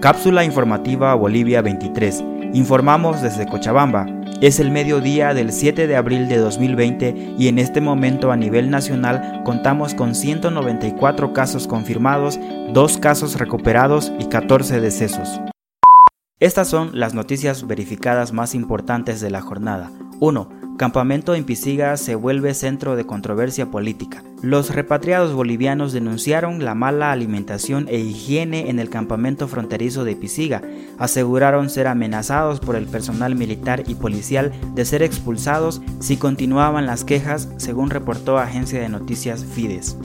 Cápsula informativa Bolivia 23. Informamos desde Cochabamba. Es el mediodía del 7 de abril de 2020 y en este momento a nivel nacional contamos con 194 casos confirmados, 2 casos recuperados y 14 decesos. Estas son las noticias verificadas más importantes de la jornada. 1. Campamento en Pisiga se vuelve centro de controversia política. Los repatriados bolivianos denunciaron la mala alimentación e higiene en el campamento fronterizo de Pisiga. Aseguraron ser amenazados por el personal militar y policial de ser expulsados si continuaban las quejas, según reportó Agencia de Noticias Fides.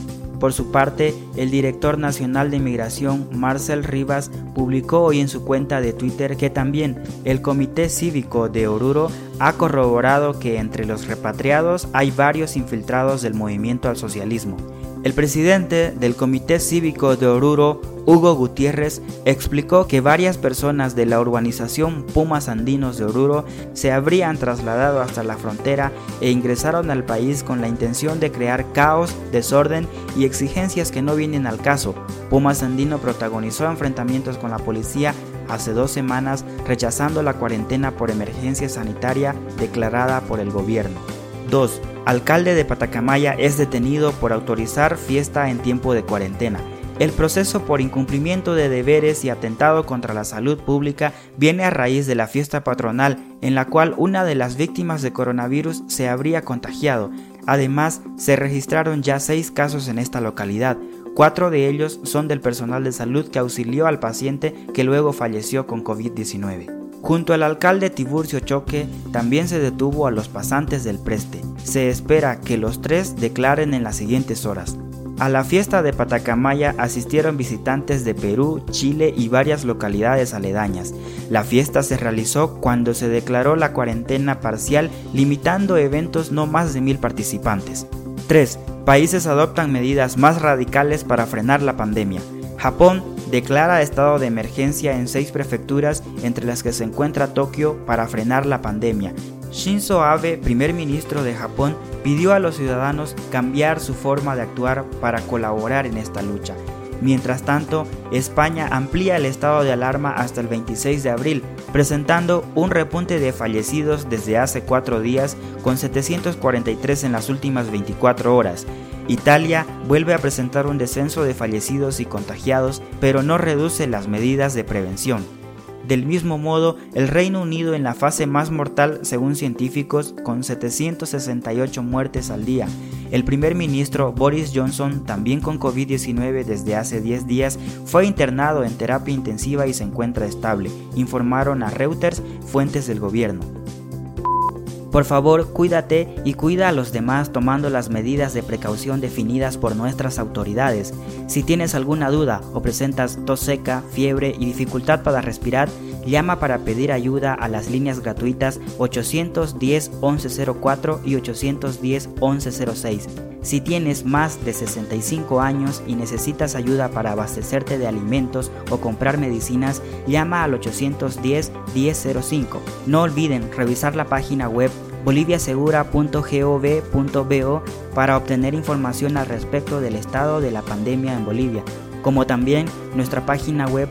Por su parte, el director nacional de Migración, Marcel Rivas, publicó hoy en su cuenta de Twitter que también el Comité Cívico de Oruro ha corroborado que entre los repatriados hay varios infiltrados del movimiento al socialismo. El presidente del Comité Cívico de Oruro, Hugo Gutiérrez, explicó que varias personas de la urbanización Pumas Andinos de Oruro se habrían trasladado hasta la frontera e ingresaron al país con la intención de crear caos, desorden y exigencias que no vienen al caso. Pumas Andino protagonizó enfrentamientos con la policía hace dos semanas rechazando la cuarentena por emergencia sanitaria declarada por el gobierno. 2 alcalde de Patacamaya es detenido por autorizar fiesta en tiempo de cuarentena. El proceso por incumplimiento de deberes y atentado contra la salud pública viene a raíz de la fiesta patronal en la cual una de las víctimas de coronavirus se habría contagiado. Además, se registraron ya seis casos en esta localidad. Cuatro de ellos son del personal de salud que auxilió al paciente que luego falleció con COVID-19. Junto al alcalde Tiburcio Choque también se detuvo a los pasantes del Preste. Se espera que los tres declaren en las siguientes horas. A la fiesta de Patacamaya asistieron visitantes de Perú, Chile y varias localidades aledañas. La fiesta se realizó cuando se declaró la cuarentena parcial limitando eventos no más de mil participantes. 3. Países adoptan medidas más radicales para frenar la pandemia. Japón declara estado de emergencia en seis prefecturas, entre las que se encuentra Tokio, para frenar la pandemia. Shinzo Abe, primer ministro de Japón, pidió a los ciudadanos cambiar su forma de actuar para colaborar en esta lucha. Mientras tanto, España amplía el estado de alarma hasta el 26 de abril, presentando un repunte de fallecidos desde hace cuatro días, con 743 en las últimas 24 horas. Italia vuelve a presentar un descenso de fallecidos y contagiados, pero no reduce las medidas de prevención. Del mismo modo, el Reino Unido en la fase más mortal según científicos, con 768 muertes al día. El primer ministro Boris Johnson, también con COVID-19 desde hace 10 días, fue internado en terapia intensiva y se encuentra estable, informaron a Reuters fuentes del gobierno. Por favor, cuídate y cuida a los demás tomando las medidas de precaución definidas por nuestras autoridades. Si tienes alguna duda o presentas tos seca, fiebre y dificultad para respirar, llama para pedir ayuda a las líneas gratuitas 810 1104 y 810 1106. Si tienes más de 65 años y necesitas ayuda para abastecerte de alimentos o comprar medicinas, llama al 810 1005. No olviden revisar la página web boliviasegura.gov.bo para obtener información al respecto del estado de la pandemia en Bolivia, como también nuestra página web